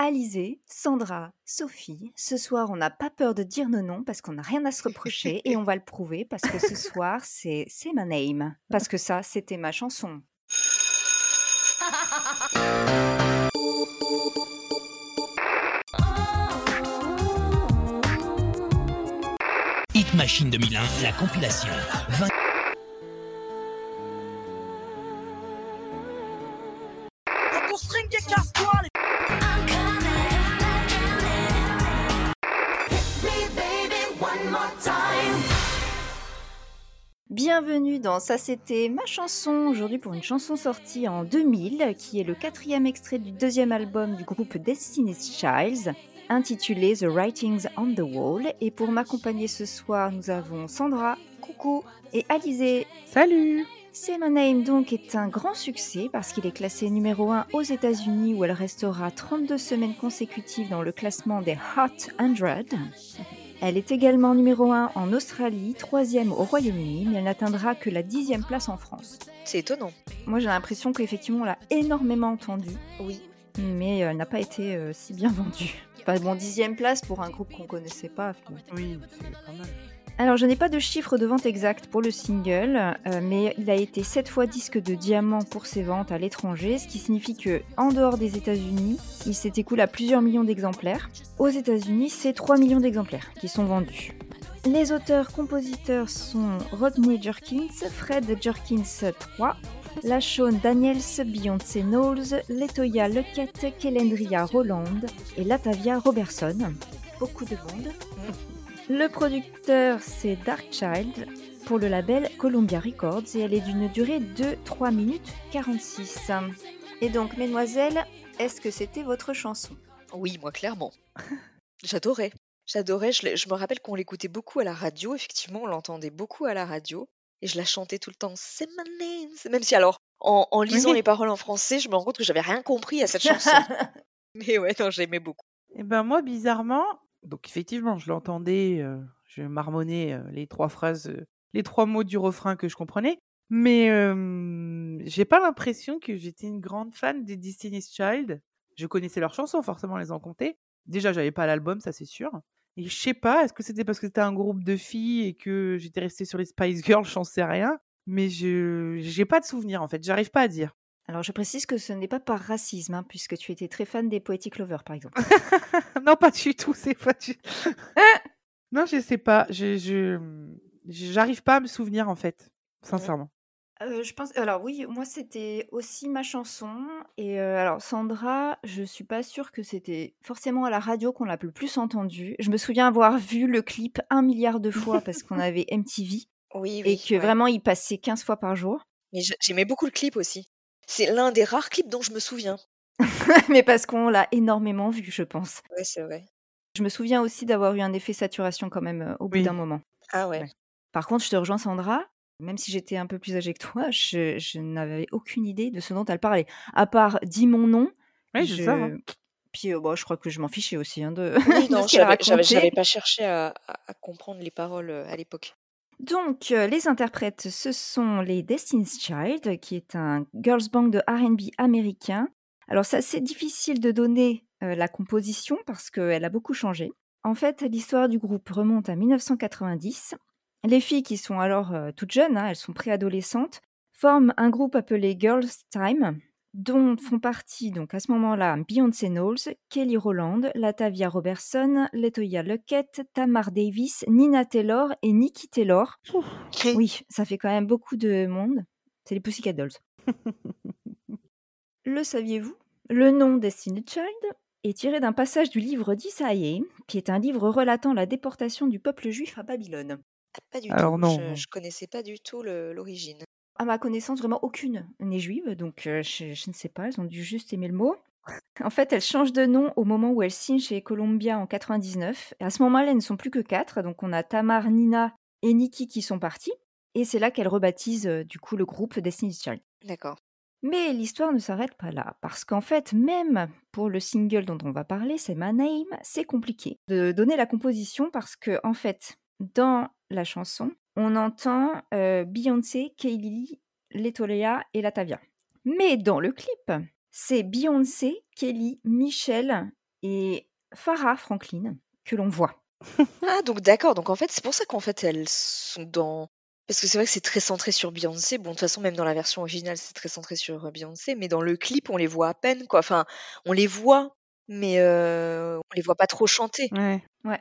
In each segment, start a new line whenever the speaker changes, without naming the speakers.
Alizé, Sandra, Sophie. Ce soir, on n'a pas peur de dire nos noms parce qu'on n'a rien à se reprocher et on va le prouver parce que ce soir, c'est C'est My Name. Parce que ça, c'était ma chanson.
Hit Machine 2001, la compilation. 20
Bienvenue dans Ça c'était ma chanson, aujourd'hui pour une chanson sortie en 2000, qui est le quatrième extrait du deuxième album du groupe Destiny's Child, intitulé The Writings on the Wall. Et pour m'accompagner ce soir, nous avons Sandra, coucou, et Alizé.
Salut
C'est My Name donc est un grand succès parce qu'il est classé numéro 1 aux États-Unis où elle restera 32 semaines consécutives dans le classement des Hot 100. Elle est également numéro 1 en Australie, troisième au Royaume-Uni, mais elle n'atteindra que la dixième place en France.
C'est étonnant.
Moi j'ai l'impression qu'effectivement on l'a énormément entendue,
Oui.
mais euh, elle n'a pas été euh, si bien vendue. Pas bon, dixième place pour un groupe qu'on connaissait pas.
Oui, c'est pas mal.
Alors, je n'ai pas de chiffre de vente exact pour le single, euh, mais il a été 7 fois disque de diamant pour ses ventes à l'étranger, ce qui signifie que, en dehors des États-Unis, il s'est écoulé à plusieurs millions d'exemplaires. Aux États-Unis, c'est 3 millions d'exemplaires qui sont vendus. Les auteurs-compositeurs sont Rodney Jerkins, Fred Jerkins III, Lashon Daniels, Beyoncé Knowles, Letoya Lequette, Kelendria Roland et Latavia Robertson. Beaucoup de monde. Le producteur, c'est Darkchild pour le label Columbia Records et elle est d'une durée de 3 minutes 46. Et donc, mesdemoiselles, est-ce que c'était votre chanson?
Oui, moi, clairement. J'adorais. J'adorais. Je, me rappelle qu'on l'écoutait beaucoup à la radio. Effectivement, on l'entendait beaucoup à la radio. Et je la chantais tout le temps. C'est my name. Même si, alors, en, en lisant
Oui.
les paroles en français, je me rends compte que j'avais rien compris à cette chanson. Mais ouais, non, j'aimais beaucoup.
Et ben moi, bizarrement, donc effectivement, je l'entendais, je marmonnais les trois phrases, les trois mots du refrain que je comprenais, mais j'ai pas l'impression que j'étais une grande fan des Destiny's Child. Je connaissais leurs chansons, forcément, les en compter. Déjà, j'avais pas l'album, ça c'est sûr. Et je sais pas, est-ce que c'était parce que c'était un groupe de filles et que j'étais restée sur les Spice Girls, j'en sais rien. Mais je j'ai pas de souvenir en fait, j'arrive pas à dire.
Alors, je précise que ce n'est pas par racisme, hein, puisque tu étais très fan des Poetic Lovers, par exemple.
non, pas du tout, c'est pas du Non, je sais pas, je je j'arrive pas à me souvenir en fait, sincèrement.
Euh, je pense. Alors oui, moi c'était aussi ma chanson. Et euh, alors Sandra, je suis pas sûre que c'était forcément à la radio qu'on l'a le plus entendue. Je me souviens avoir vu le clip un milliard de fois parce qu'on avait MTV
Oui,
et
oui.
que
ouais.
vraiment il passait 15 fois par jour.
Mais j'a- j'aimais beaucoup le clip aussi. C'est l'un des rares clips dont je me souviens.
Mais parce qu'on l'a énormément vu, je pense.
Ouais, c'est vrai.
Je me souviens aussi d'avoir eu un effet saturation quand même euh, au bout
Oui.
d'un moment.
Ah ouais.
Ouais.
Par contre, je te rejoins Sandra. Même si j'étais un peu plus âgée que toi, je, je n'avais aucune idée de ce dont elle parlait. À part dis mon nom,
Oui, c'est ça. hein.
Puis euh, bon, je crois que je m'en fichais aussi hein, de,
Oui, non, j'avais pas cherché à, à- à comprendre les paroles euh, à l'époque.
Donc, euh, les interprètes, ce sont les Destiny's Child, qui est un girls band de R&B américain. Alors, c'est assez difficile de donner euh, la composition parce qu'elle a beaucoup changé. En fait, l'histoire du groupe remonte à 1990. Les filles, qui sont alors euh, toutes jeunes, hein, elles sont préadolescentes, forment un groupe appelé Girls Time, dont font partie donc à ce moment-là Beyoncé Knowles, Kelly Rowland, Latavia Robertson, Letoya Luckett, Tamar Davis, Nina Taylor et Nikki Taylor. Oui, ça fait quand même beaucoup de monde. C'est les Pussycat Dolls. Le saviez-vous? Le nom Destiny Child est tiré d'un passage du livre d'Isaïe, qui est un livre relatant la déportation du peuple juif à Babylone.
Ah, Pas du
Alors
tout.
non,
Je, je connaissais pas du tout l'origine.
À ma connaissance, vraiment aucune n'est juive, donc euh, je, je ne sais pas, elles ont dû juste aimer le mot. En fait, elles changent de nom au moment où elles signent chez Columbia en 99. Et à ce moment-là, elles ne sont plus que quatre, donc on a Tamar, Nina et Nikki qui sont partis. Et c'est là qu'elles rebaptisent euh, du coup le groupe Destiny's Child.
D'accord.
Mais l'histoire ne s'arrête pas là, parce qu'en fait, même pour le single dont on va parler, c'est My Name, c'est compliqué de donner la composition parce que, en fait, dans la chanson, on entend euh, Beyoncé, Kaylee, Letoya et Latavia. Mais dans le clip, c'est Beyoncé, Kelly, Michelle et Farah Franklin que l'on voit.
Ah, donc d'accord. Donc en fait, c'est pour ça qu'en fait, elles sont dans. Parce que c'est vrai que c'est très centré sur Beyoncé. Bon, de toute façon, même dans la version originale, c'est très centré sur euh, Beyoncé. Mais dans le clip, on les voit à peine, quoi. Enfin, on les voit, mais euh, on les voit pas trop chanter.
Ouais.
Ouais.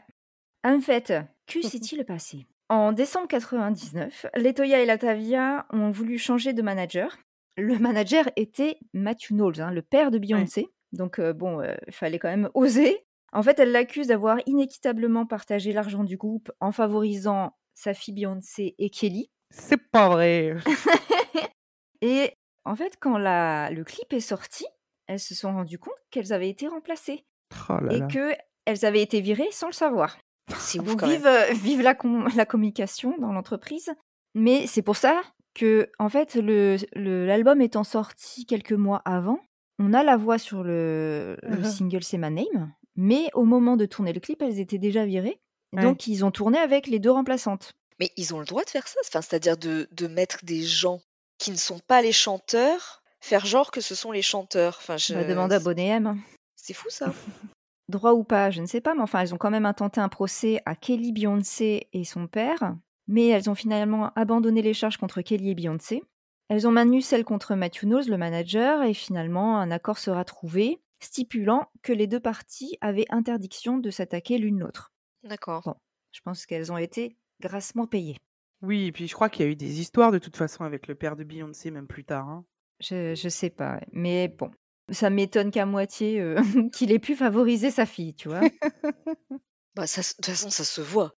En fait, que s'est-il passé? En décembre 99, Letoya et Latavia ont voulu changer de manager. Le manager était Matthew Knowles, hein, le père de Beyoncé. Donc euh, bon, euh, il fallait quand même oser. En fait, elle l'accuse d'avoir inéquitablement partagé l'argent du groupe en favorisant sa fille Beyoncé et Kelly.
C'est pas vrai.
Et en fait, quand la, le clip est sorti, elles se sont rendues compte qu'elles avaient été remplacées
Oh là
et qu'elles avaient été virées sans le savoir.
C'est ouf
Donc
quand même.
vive, euh, vive la, com- la communication dans l'entreprise. Mais c'est pour ça que, en fait, le- le- l'album étant sorti quelques mois avant, on a la voix sur le, le
Mhm.
single C'est ma name, mais au moment de tourner le clip, elles étaient déjà virées.
Ouais.
Donc ils ont tourné avec les deux remplaçantes.
Mais ils ont le droit de faire ça, enfin, c'est-à-dire de, de mettre des gens qui ne sont pas les chanteurs, faire genre que ce sont les chanteurs. Enfin, je...
On va demander à Bonnet M.
C'est fou ça.
Droit ou pas, je ne sais pas, mais enfin, elles ont quand même intenté un procès à Kelly Beyoncé et son père, mais elles ont finalement abandonné les charges contre Kelly et Beyoncé. Elles ont maintenu celles contre Matthew Knowles, le manager, et finalement, un accord sera trouvé, stipulant que les deux parties avaient interdiction de s'attaquer l'une l'autre.
D'accord.
Bon. Je pense qu'elles ont été grassement payées.
Oui, et puis je crois qu'il y a eu des histoires de toute façon avec le père de Beyoncé, même plus tard. hein.
Je, je sais pas, mais bon, ça m'étonne qu'à moitié euh, qu'il ait pu favoriser sa fille, tu vois?
Bah, ça, de toute façon, ça se voit.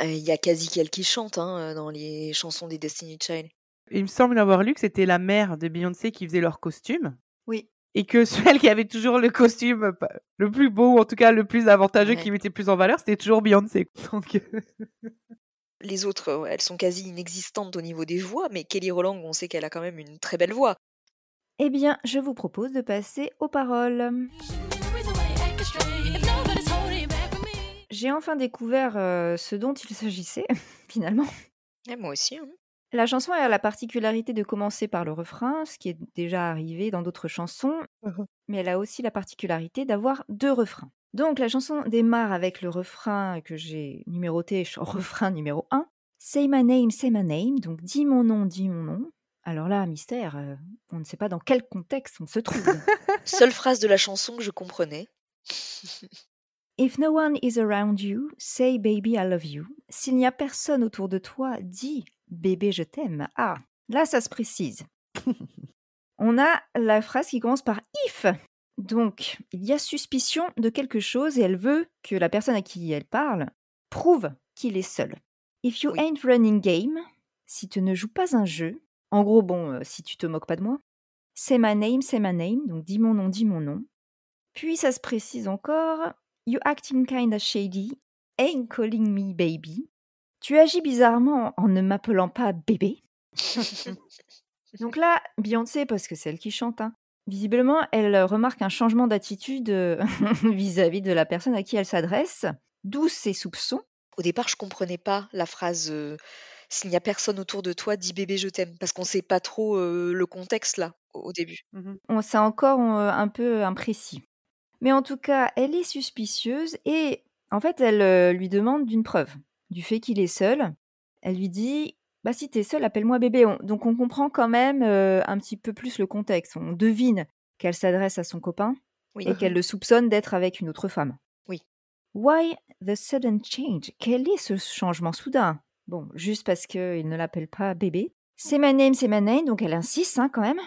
Euh, Il y a quasi qu'elle qui chante hein, dans les chansons des Destiny Child.
Il me semble avoir lu que c'était la mère de Beyoncé qui faisait leur costume.
Oui.
Et que celle qui avait toujours le costume le plus beau, ou en tout cas le plus avantageux,
Ouais.
qui mettait plus en valeur, c'était toujours Beyoncé. Donc, euh,
Les autres, elles sont quasi inexistantes au niveau des voix, mais Kelly Rowland, on sait qu'elle a quand même une très belle voix.
Eh bien, je vous propose de passer aux paroles. J'ai enfin découvert euh, ce dont il s'agissait, finalement.
Et moi aussi. hein.
La chanson a la particularité de commencer par le refrain, ce qui est déjà arrivé dans d'autres chansons,
Mhm.
mais elle a aussi la particularité d'avoir deux refrains. Donc la chanson démarre avec le refrain que j'ai numéroté, refrain numéro 1. Say my name, say my name, donc dis mon nom, dis mon nom. Alors là, mystère, euh, on ne sait pas dans quel contexte on se trouve.
Seule phrase de la chanson que je comprenais.
If no one is around you, say baby I love you. S'il n'y a personne autour de toi, dis bébé je t'aime. Ah, là ça se précise. On a la phrase qui commence par if. Donc, il y a suspicion de quelque chose et elle veut que la personne à qui elle parle prouve qu'il est seul. If you
Oui.
ain't running game, si tu ne joues pas un jeu, en gros, bon, euh, si tu te moques pas de moi, say my name, say my name, donc dis mon nom, dis mon nom. Puis ça se précise encore, you acting kinda shady, ain't calling me baby. Tu agis bizarrement en ne m'appelant pas bébé. Donc là, Beyoncé, parce que c'est elle qui chante, hein, visiblement, elle remarque un changement d'attitude vis-à-vis de la personne à qui elle s'adresse, d'où ses soupçons.
Au départ, je comprenais pas la phrase euh, S'il n'y a personne autour de toi, dis bébé, je t'aime. Parce qu'on sait pas trop euh, le contexte là, au début.
On- C'est encore euh, un peu imprécis. Mais en tout cas, elle est suspicieuse et en fait, elle euh, lui demande d'une preuve du fait qu'il est seul. Elle lui dit Bah, si t'es seul, appelle-moi bébé. On- Donc, on comprend quand même euh, un petit peu plus le contexte. On devine qu'elle s'adresse à son copain
Oui.
et qu'elle le soupçonne d'être avec une autre femme.
Oui.
Why the sudden change? Quel est ce changement soudain? Bon, juste parce qu'il ne l'appelle pas bébé. C'est my name, c'est my name, donc elle insiste hein, quand même.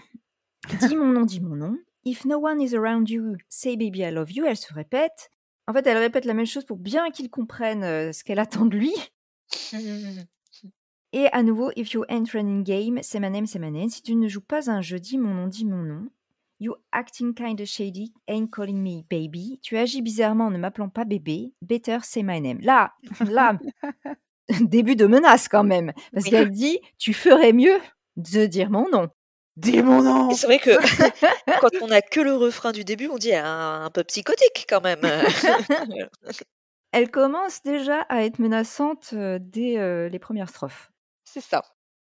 Dis mon nom, dis mon nom. If no one is around you, say baby I love you. Elle se répète. En fait, elle répète la même chose pour bien qu'il comprenne euh, ce qu'elle attend de lui. Et à nouveau, if you ain't running game, c'est my name, c'est my name. Si tu ne joues pas un jeu, dis mon nom, dis mon nom. You acting kinda shady, ain't calling me baby. Tu agis bizarrement en ne m'appelant pas bébé. Better say my name. Là, là, début de menace quand même. Parce
Oui.
qu'elle dit, tu ferais mieux de dire mon nom.
Dis mon nom
c'est vrai que quand on a que le refrain du début, on dit un, un peu psychotique quand même.
Elle commence déjà à être menaçante euh, dès euh, les premières strophes.
C'est ça.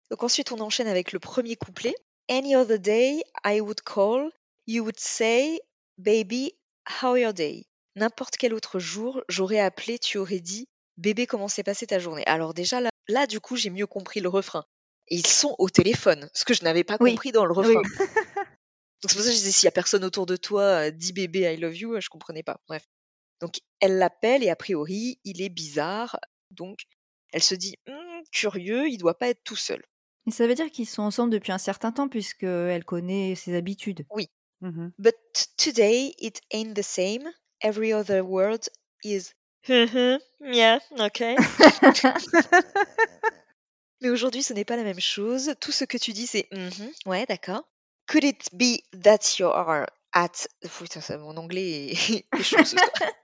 Donc ensuite, on enchaîne avec le premier couplet. Any other day, I would call, you would say, baby, how your day? n'importe quel autre jour, j'aurais appelé, tu aurais dit Bébé, comment s'est passée ta journée? Alors, déjà, là, là, du coup, j'ai mieux compris le refrain. Et ils sont au téléphone, ce que je n'avais pas
Oui,
compris dans le
oui.
refrain. Donc, c'est pour ça que je disais S'il y a personne autour de toi, euh, dis bébé, I love you, je comprenais pas. Bref. Donc, elle l'appelle et a priori, il est bizarre. Donc, elle se dit Hum, Curieux, il doit pas être tout seul.
Et ça veut dire qu'ils sont ensemble depuis un certain temps puisqu'elle connaît ses habitudes.
Oui.
Mmh
But today, it ain't the same. Every other word is Mhm, yeah, okay. Mais aujourd'hui, ce n'est pas la même chose. Tout ce que tu dis, c'est Mhm, ouais, d'accord. Could it be that you are at. Putain, ça, mon anglais est, est chaud ce soir.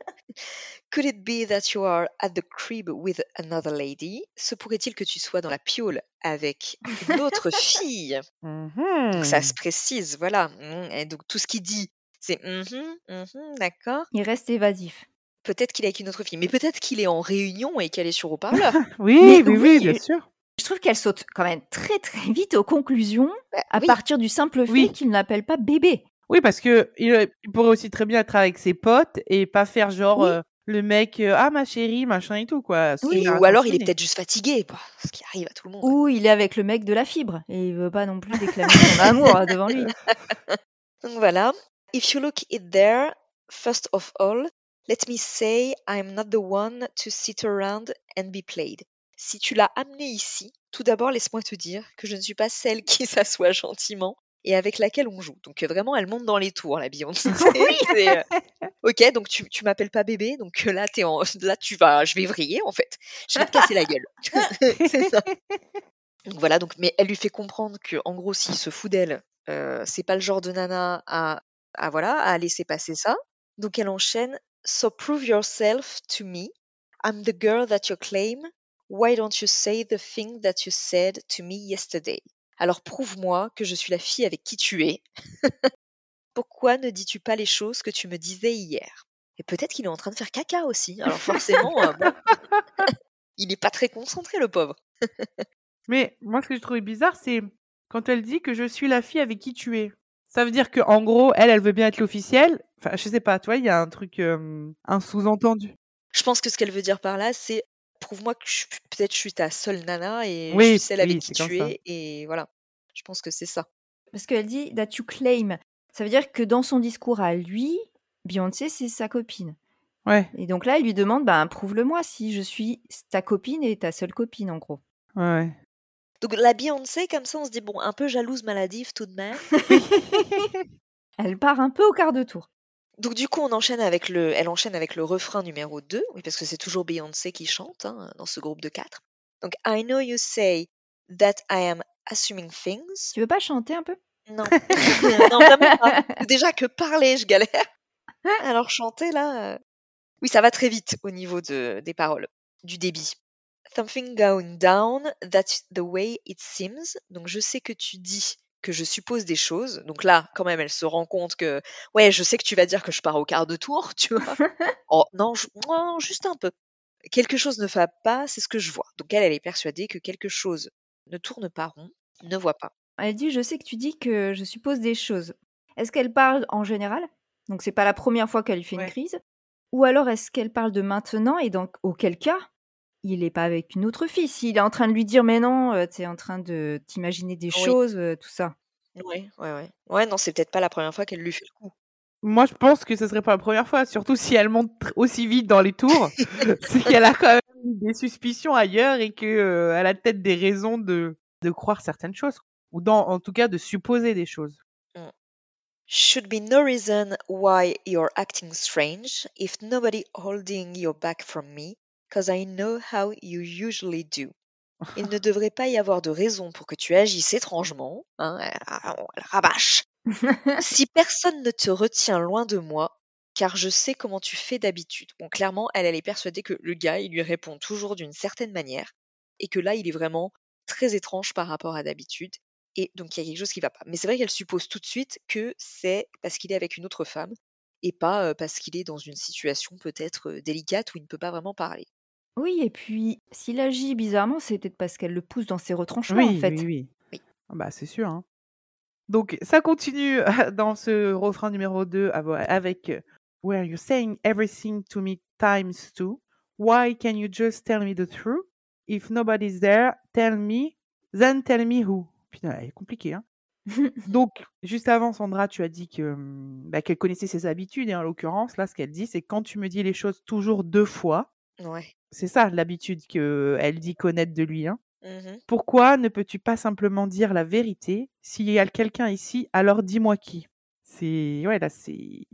Could it be that you are at the crib with another lady? Se pourrait-il que tu sois dans la piole avec une autre fille? Donc ça se
Mmh
précise, voilà. Mm, Et donc tout ce qu'il dit, c'est Mhm, mhm, d'accord.
Il reste évasif.
Peut-être qu'il est avec une autre fille, mais peut-être qu'il est en réunion et qu'elle est sur haut-parleur.
Oui,
Mais
oui, oui,
oui,
bien sûr.
Je trouve qu'elle saute quand même très très vite aux conclusions
Bah
à
oui,
partir du simple fait
Oui.
qu'il ne l'appelle pas bébé.
Oui, parce que il, euh, il pourrait aussi très bien être avec ses potes et pas faire genre
Oui,
euh, le mec euh, ah ma chérie machin et tout quoi.
Oui.
Ou alors il est peut-être juste fatigué, bah, ce qui arrive à tout le monde.
Ou il est avec le mec de la fibre et il veut pas non plus déclamer son amour devant lui.
Donc voilà. If you look it there, first of all, let me say I'm not the one to sit around and be played. Si tu l'as amené ici, tout d'abord laisse-moi te dire que je ne suis pas celle qui s'assoit gentiment et avec laquelle on joue. Donc euh, vraiment, elle monte dans les tours, la Beyoncé. C'est, euh, ok, donc tu, tu m'appelles pas bébé, donc euh, là, t'es en, là tu vas, je vais vriller en fait. Je vais te casser la gueule. C'est ça. Donc voilà, donc, mais elle lui fait comprendre que, en gros, s'il se fout d'elle, euh, c'est pas le genre de nana à, à voilà, à laisser passer ça. Donc elle enchaîne. So prove yourself to me. I'm the girl that you claim. Why don't you say the thing that you said to me yesterday? Alors prouve-moi que je suis la fille avec qui tu es. Pourquoi ne dis-tu pas les choses que tu me disais hier? Et peut-être qu'il est en train de faire caca aussi. Alors forcément, euh, il est pas très concentré, le pauvre.
Mais moi ce que j'ai trouvé bizarre c'est quand elle dit que je suis la fille avec qui tu es. Ça veut dire que en gros elle elle veut bien être l'officielle. Enfin je sais pas, tu vois il y a un truc euh, un sous-entendu.
Je pense que ce qu'elle veut dire par là, c'est prouve-moi que peut-être je suis ta seule nana et je suis
Oui,
celle avec
oui,
qui
c'est comme
tu es. Et voilà. Je pense que c'est ça.
Parce qu'elle dit that you claim. Ça veut dire que dans son discours à lui, Beyoncé, c'est sa copine.
Ouais,
Et donc là, elle lui demande, ben, prouve-le-moi si je suis ta copine et ta seule copine, en gros.
ouais.
Donc la Beyoncé, comme ça, on se dit, bon, un peu jalouse maladive tout de même.
Elle part un peu au quart de tour.
Donc du coup, on enchaîne avec le, elle enchaîne avec le refrain numéro 2, oui, parce que c'est toujours Beyoncé qui chante hein, dans ce groupe de quatre. Donc I know you say that I am assuming things.
Tu veux pas chanter un peu?
Non, non vraiment pas. Déjà que parler, je galère. Alors chanter là, euh, oui, ça va très vite au niveau de, des paroles, du débit. Something going down, that's the way it seems. Donc je sais que tu dis que je suppose des choses. Donc là, quand même, elle se rend compte que, ouais, je sais que tu vas dire que je pars au quart de tour, tu vois. Oh non, je- non, juste un peu. Quelque chose ne va pas, c'est ce que je vois. Donc elle, elle est persuadée que quelque chose ne tourne pas rond, ne voit pas.
Elle dit, je sais que tu dis que je suppose des choses. Est-ce qu'elle parle en général? Donc c'est pas la première fois qu'elle lui fait une crise. Ou alors est-ce qu'elle parle de maintenant et donc auquel cas il est pas avec une autre fille S'il est en train de lui dire mais non, euh, t'es en train de t'imaginer des
Oui.
choses, euh, tout ça.
Ouais, ouais, ouais. Ouais, non, c'est peut-être pas la première fois qu'elle lui fait le coup.
Moi je pense que ce serait pas la première fois, surtout si elle monte aussi vite dans les tours, c'est qu'elle a quand même des suspicions ailleurs et que euh, elle a peut-être des raisons de de croire certaines choses ou dans en tout cas de supposer des choses.
Should be no reason why you're acting strange if nobody holding your back from me, cause I know how you usually do. Il ne devrait pas y avoir de raison pour que tu agisses étrangement, hein, elle, elle rabâche. si personne ne te retient loin de moi, car je sais comment tu fais d'habitude. Bon, clairement, elle, elle est persuadée que le gars, il lui répond toujours d'une certaine manière, et que là, il est vraiment très étrange par rapport à d'habitude, et donc il y a quelque chose qui va pas. Mais c'est vrai qu'elle suppose tout de suite que c'est parce qu'il est avec une autre femme, et pas parce qu'il est dans une situation peut-être délicate où il ne peut pas vraiment parler.
Oui, et puis s'il agit bizarrement, c'est peut-être parce qu'elle le pousse dans ses retranchements
Oui,
en fait.
oui, oui.
Oui.
Ah Bah c'est sûr. hein. Donc ça continue dans ce refrain numéro 2 avo- avec euh, where you're saying everything to me times two. Why can you just tell me the truth? If nobody's there, tell me, then tell me who. Putain, elle est compliquée, hein. Donc, juste avant, Sandra, tu as dit que hum, bah, qu'elle connaissait ses habitudes. Et en l'occurrence, là, ce qu'elle dit, c'est quand tu me dis les choses toujours deux fois,
Ouais.
C'est ça l'habitude qu'elle dit connaître de lui. Hein.
Mhm.
Pourquoi ne peux-tu pas simplement dire la vérité? S'il y a quelqu'un ici, alors dis-moi qui. C'est. Ouais, là, c'est.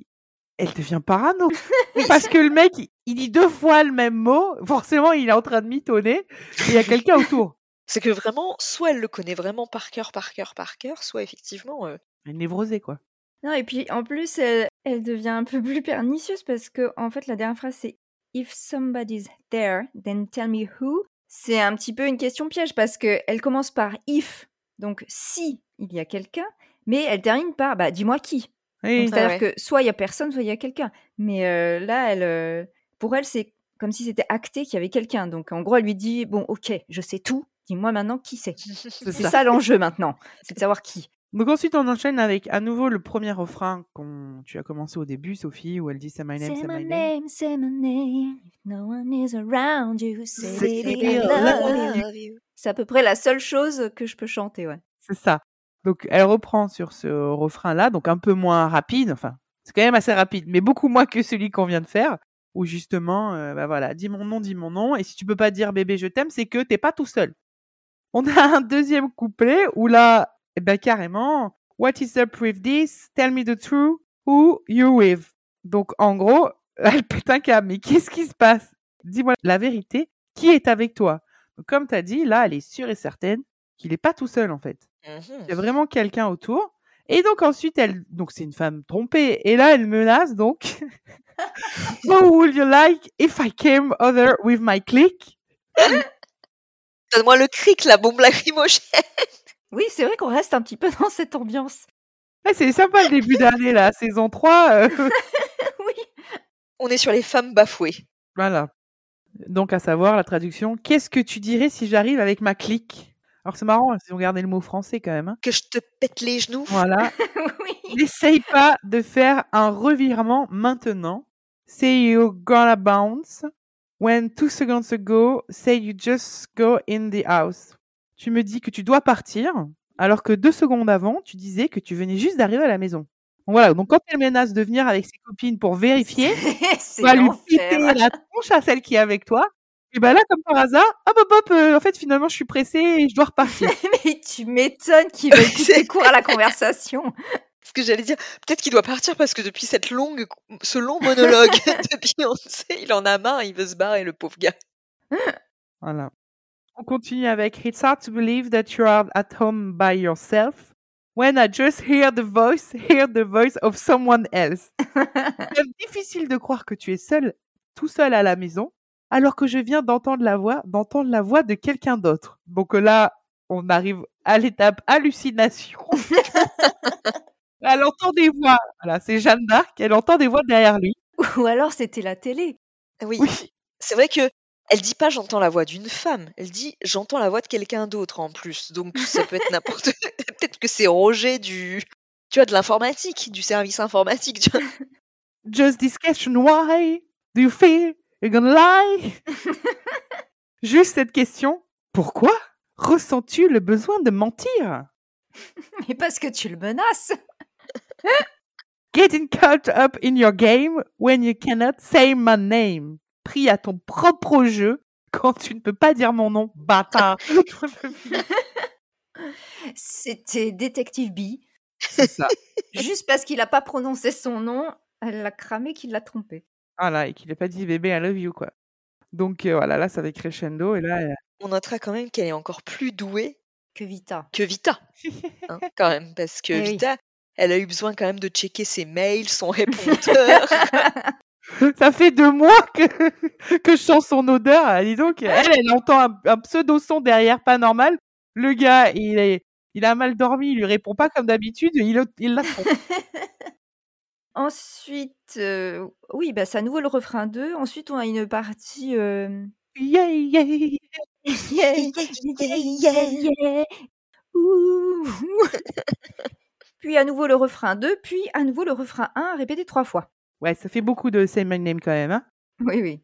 Elle devient parano. Parce que le mec, il, il dit deux fois le même mot. Forcément, il est en train de mitonner. Et il y a quelqu'un autour.
C'est que vraiment, soit elle le connaît vraiment par cœur, par cœur, par cœur, soit effectivement. euh,
Elle est névrosée, quoi.
Non, et puis en plus, elle, elle devient un peu plus pernicieuse parce que, en fait, la dernière phrase, c'est If somebody's there, then tell me who. C'est un petit peu une question piège parce qu'elle commence par if, donc si il y a quelqu'un, mais elle termine par bah, dis-moi qui.
Oui.
C'est-à-dire
ouais.
que soit il y a personne, soit il y a quelqu'un. Mais euh, là, elle, euh, pour elle, c'est comme si c'était acté qu'il y avait quelqu'un. Donc en gros, elle lui dit Bon, ok, je sais tout, dis-moi maintenant qui c'est.
C'est
C'est
ça.
ça l'enjeu maintenant, c'est de savoir qui.
Donc ensuite, on enchaîne avec à nouveau le premier refrain qu'on tu as commencé au début, Sophie, où elle dit c'est my name,
Say
c'est
my
my name.
name, say my name. If no one is around you, say baby, I love
love you.
C'est à peu près la seule chose que je peux chanter, ouais.
C'est ça. Donc elle reprend sur ce refrain-là, donc un peu moins rapide, enfin c'est quand même assez rapide, mais beaucoup moins que celui qu'on vient de faire, où justement, euh, bah voilà, dis mon nom, dis mon nom, et si tu peux pas dire bébé je t'aime, c'est que t'es pas tout seul. On a un deuxième couplet où là, eh ben carrément, what is up with this? Tell me the truth. Who you with? Donc en gros, elle pète un câble. Mais qu'est-ce qui se passe? Dis-moi la vérité. Qui est avec toi? Donc, comme tu as dit, là, elle est sûre et certaine qu'il n'est pas tout seul en fait. Il y a vraiment quelqu'un autour. Et donc ensuite, elle, donc c'est une femme trompée. Et là, elle menace donc. How would you like if I came other with my clique?
Donne-moi le cric, la bombe lacrymogène.
Oui, c'est vrai qu'on reste un petit peu dans cette ambiance.
Ouais, c'est sympa le début d'année là, saison 3. euh,
oui.
On est sur les femmes bafouées.
voilà. Donc à savoir la traduction. Qu'est-ce que tu dirais si j'arrive avec ma clique? Alors c'est marrant, ils ont gardé le mot français quand même. hein.
Que je te pète les genoux.
Voilà.
oui.
N'essaye pas de faire un revirement maintenant. Say you're gonna bounce. When two seconds ago, say you just go in the house. Tu me dis que tu dois partir, alors que deux secondes avant, tu disais que tu venais juste d'arriver à la maison. Donc voilà, donc quand elle menace de venir avec ses copines pour vérifier, tu vas lui péter la tronche à celle qui est avec toi. Et ben là, comme par hasard, hop hop hop, euh, en fait finalement je suis pressée et je dois repartir.
Mais tu m'étonnes qu'il veuille couper court à la conversation.
Ce que j'allais dire, peut-être qu'il doit partir parce que depuis cette longue, ce long monologue de Beyoncé, il en a marre, il veut se barrer, le pauvre gars.
Voilà. On continue avec It's hard to believe that you are at home by yourself when I just hear the voice, hear the voice of someone else. C'est difficile de croire que tu es seul, tout seul à la maison, alors que je viens d'entendre la voix, d'entendre la voix de quelqu'un d'autre. Donc là, on arrive à l'étape hallucination. elle entend des voix. Voilà, c'est Jeanne d'Arc. Elle entend des voix derrière lui.
Ou alors c'était la télé.
Oui,
Oui.
c'est vrai que elle dit pas j'entends la voix d'une femme, elle dit j'entends la voix de quelqu'un d'autre en plus. Donc ça peut être n'importe peut-être que c'est Roger du tu vois de l'informatique, du service informatique, tu vois.
Just this question, why do you feel you're gonna lie? Juste cette question, pourquoi ressens-tu le besoin de mentir?
Mais parce que tu le menaces.
Getting caught up in your game when you cannot say my name. Pris à ton propre jeu quand tu ne peux pas dire mon nom, bâtard.
C'était Détective B.
C'est ça.
Juste parce qu'il a pas prononcé son nom, elle l'a cramé qu'il l'a trompé.
Voilà, et qu'il n'a pas dit bébé, I love you, quoi. Donc euh, voilà, là, ça va crescendo, et là, elle-
On notera quand même qu'elle est encore plus douée
Que Vita.
que Vita, hein, quand même, parce que
Eh oui.
Vita, elle a eu besoin quand même de checker ses mails, son répondeur.
Ça fait deux mois que, que je sens son odeur. Ah, Dis donc, elle, elle entend un, un pseudo-son derrière, pas normal. Le gars, il, est, il a mal dormi, il lui répond pas comme d'habitude, il, il la trompe.
Ensuite, euh, oui, bah, c'est à nouveau le refrain 2. Ensuite, on a une partie. euh,
Yeah, yeah.
Yeah, yeah, yeah, yeah. Ouh. puis à nouveau le refrain 2, puis à nouveau le refrain 1 répété trois fois.
Ouais, ça fait beaucoup de Say My Name quand même, hein?
Oui, oui.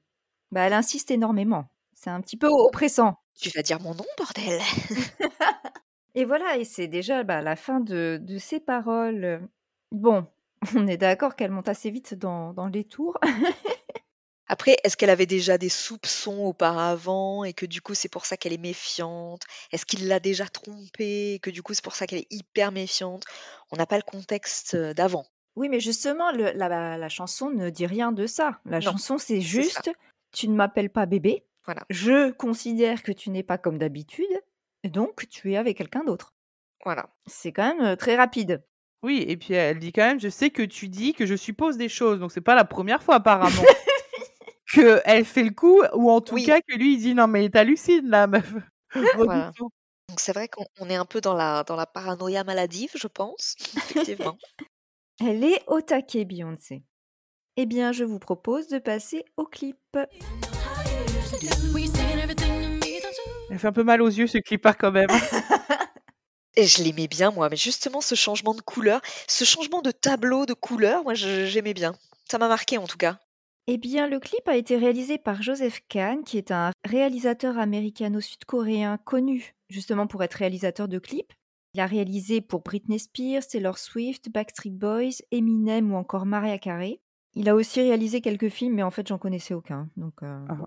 Bah, elle insiste énormément. C'est un petit peu oppressant.
Tu vas dire mon nom, bordel
Et voilà, et c'est déjà, bah, la fin de de ces paroles, bon, on est d'accord qu'elle monte assez vite dans dans les tours.
Après, est-ce qu'elle avait déjà des soupçons auparavant et que du coup c'est pour ça qu'elle est méfiante? Est-ce qu'il l'a déjà trompée et que du coup c'est pour ça qu'elle est hyper méfiante? On n'a pas le contexte, heu, d'avant.
Oui, mais justement le la la chanson ne dit rien de ça. La
Non,
chanson, c'est
ça.
juste: «Tu ne m'appelles pas bébé,
Voilà.
je considère que tu n'es pas comme d'habitude, donc tu es avec quelqu'un d'autre».
Voilà.
C'est quand même, heu, très rapide.
Oui et puis elle dit quand même: «Je sais que tu dis que je suppose des choses», donc c'est pas la première fois apparemment qu'elle fait le coup ou en tout
Oui.
cas que lui il dit: «Non mais tu hallucines là meuf,
Voilà.
redescends».
Donc c'est vrai qu'on on est un peu dans la dans la paranoïa maladive, je pense, effectivement.
Elle est au taquet Beyoncé. Eh bien, je vous propose de passer au clip.
Elle fait un peu mal aux yeux ce clip-là quand même.
Et je l'aimais bien moi, mais justement ce changement de couleur, ce changement de tableau de couleur, moi j'aimais bien. Ça m'a marqué en tout cas.
Eh bien, le clip a été réalisé par Joseph Kahn, qui est un réalisateur américano-sud-coréen connu justement pour être réalisateur de clips. Il a réalisé pour Britney Spears, Taylor Swift, Backstreet Boys, Eminem ou encore Mariah Carey. Il a aussi réalisé quelques films, mais en fait, j'en connaissais aucun. Donc, euh,
Ah.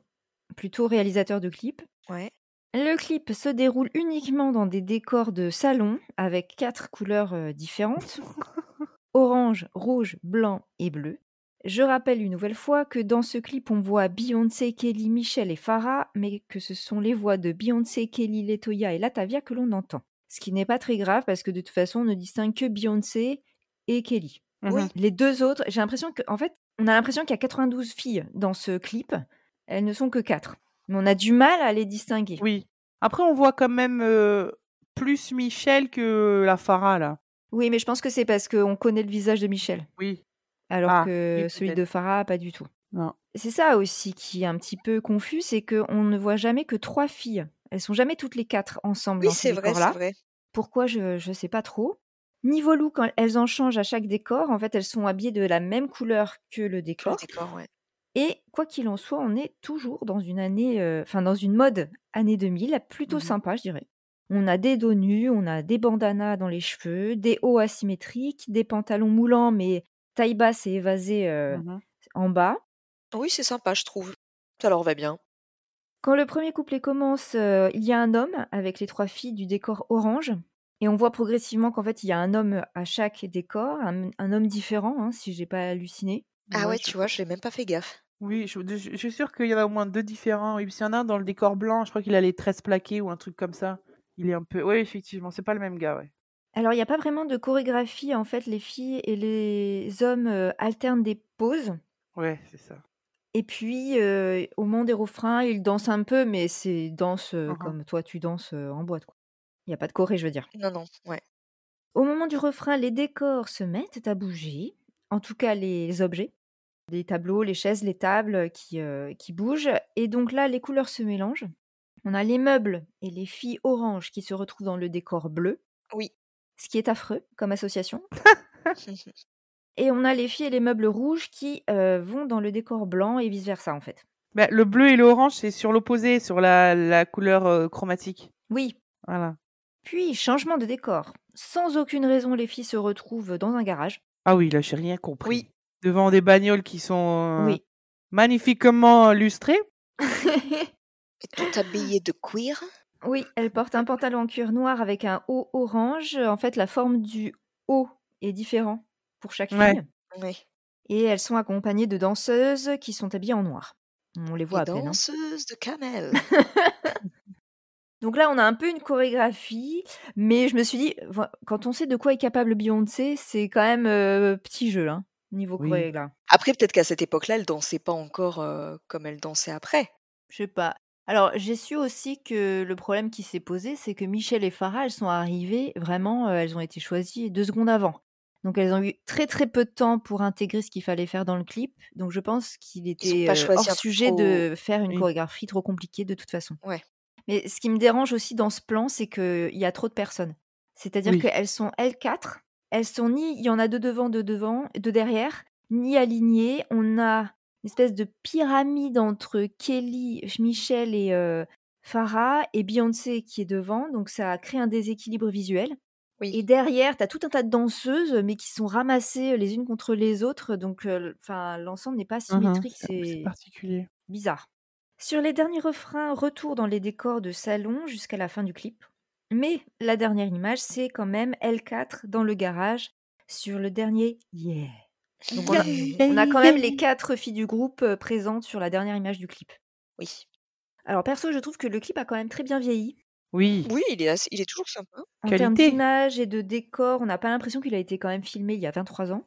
plutôt réalisateur de clips.
Ouais.
Le clip se déroule uniquement dans des décors de salon avec quatre couleurs euh, différentes orange, rouge, blanc et bleu. Je rappelle une nouvelle fois que dans ce clip, on voit Beyoncé, Kelly, Michel et Farah, mais que ce sont les voix de Beyoncé, Kelly, Letoya et Latavia que l'on entend. Ce qui n'est pas très grave parce que de toute façon, on ne distingue que Beyoncé et Kelly.
Oui.
Mhm.
Les deux autres, j'ai l'impression que, en fait, on a l'impression qu'il y a 92 filles dans ce clip. Elles ne sont que quatre. Mais on a du mal à les distinguer.
Oui. Après on voit quand même, heu, plus Michel que la Farah là.
Oui, mais je pense que c'est parce qu'on connaît le visage de Michel.
Oui.
Alors
Ah,
que
oui,
celui de Farah, pas du tout.
Non.
C'est ça aussi qui est un petit peu confus, c'est qu'on ne voit jamais que trois filles. Elles sont jamais toutes les quatre ensemble
Oui,
dans
c'est
ces
vrai, c'est
décors-là.
vrai.
Pourquoi je ne sais pas trop. Niveau look, quand elles en changent à chaque décor, en fait, elles sont habillées de la même couleur que le
décor. ouais.
Et quoi qu'il en soit, on est toujours dans une année, euh, enfin dans une mode année 2000, plutôt
Mhm.
sympa, je dirais. On a des dos nus, on a des bandanas dans les cheveux, des hauts asymétriques, des pantalons moulants mais taille basse et évasés euh,
Mhm.
en bas.
Oui, c'est sympa, je trouve. Ça leur va bien.
Quand le premier couplet commence, euh, il y a un homme avec les trois filles du décor orange. Et on voit progressivement qu'en fait, il y a un homme à chaque décor, un, un homme différent, hein, si j'ai pas halluciné.
Ah ouais,
je
tu vois, je n'ai même pas fait gaffe.
Oui, je je je suis sûre qu'il y en a au moins 2 différents. Qu'il y en a un dans le décor blanc, je crois qu'il a les tresses plaquées ou un truc comme ça. Il est un peu oui, effectivement, c'est pas le même gars, ouais.
Alors, il n'y a pas vraiment de chorégraphie. En fait, les filles et les hommes euh, alternent des poses.
Ouais, c'est ça.
Et puis, au moment des refrains, ils dansent un peu, mais c'est danse
Mhm.
comme toi, tu danses en boîte. quoi. Il n'y a pas de choré, je veux dire.
Non, non, ouais.
Au moment du refrain, les décors se mettent à bouger, en tout cas les objets, les tableaux, les chaises, les tables qui, qui bougent. Et donc là, les couleurs se mélangent. On a les meubles et les filles oranges qui se retrouvent dans le décor bleu,
Oui.
ce qui est affreux comme association. Et on a les filles et les meubles rouges qui euh, vont dans le décor blanc et vice-versa en fait.
Bah, le bleu et l'orange, c'est sur l'opposé, sur la la couleur, heu, chromatique.
Oui.
Voilà.
Puis, changement de décor. Sans aucune raison, les filles se retrouvent dans un garage.
Ah oui, là, j'ai rien compris.
Oui.
Devant des bagnoles qui sont, heu,
Oui.
magnifiquement lustrées.
Et tout habillé de cuir?
Oui, elle porte un pantalon en cuir noir avec un haut orange. En fait, la forme du haut est différent pour chaque
Ouais.
fille.
Oui.
Et elles sont accompagnées de danseuses qui sont habillées en noir. On les voit
Les
à peine. hein.
danseuses de camel.
Donc là, on a un peu une chorégraphie, mais je me suis dit, quand on sait de quoi est capable Beyoncé, c'est quand même euh, petit jeu, là, niveau
Oui.
choré, là.
Après, peut-être qu'à cette époque-là, elle dansait pas encore euh, comme elle dansait après.
Je sais pas. Alors, j'ai su aussi que le problème qui s'est posé, c'est que Michel et Farah, elles sont arrivées, vraiment, euh, elles ont été choisies deux secondes avant. Donc, elles ont eu très très peu de temps pour intégrer ce qu'il fallait faire dans le clip. Donc, je pense qu'il était euh, hors sujet
trop-
de faire une chorégraphie trop compliquée de toute façon.
Ouais.
Mais ce qui me dérange aussi dans ce plan, c'est qu'il y a trop de personnes. C'est-à-dire
Oui.
qu'elles sont elles quatre. Elles sont ni, il y en a deux devant, deux devant, deux derrière, ni alignés. On a une espèce de pyramide entre Kelly, Michel et euh, Farah et Beyoncé qui est devant. Donc ça crée un déséquilibre visuel. Et derrière, tu as tout un tas de danseuses, mais qui sont ramassées les unes contre les autres. Donc euh, l'ensemble n'est pas
Mhm,
symétrique,
c'est particulier.
bizarre. Sur les derniers refrains, retour dans les décors de salon jusqu'à la fin du clip. Mais la dernière image, c'est quand même L4 dans le garage sur le dernier Yeah. Donc on a, on a quand même les quatre filles du groupe présentes sur la dernière image du clip.
Oui.
Alors perso, je trouve que le clip a quand même très bien vieilli.
Oui,
Oui, il est, assez- il est toujours sympa.
En termes d'image et de décor, on n'a pas l'impression qu'il a été quand même filmé il y a 23 ans.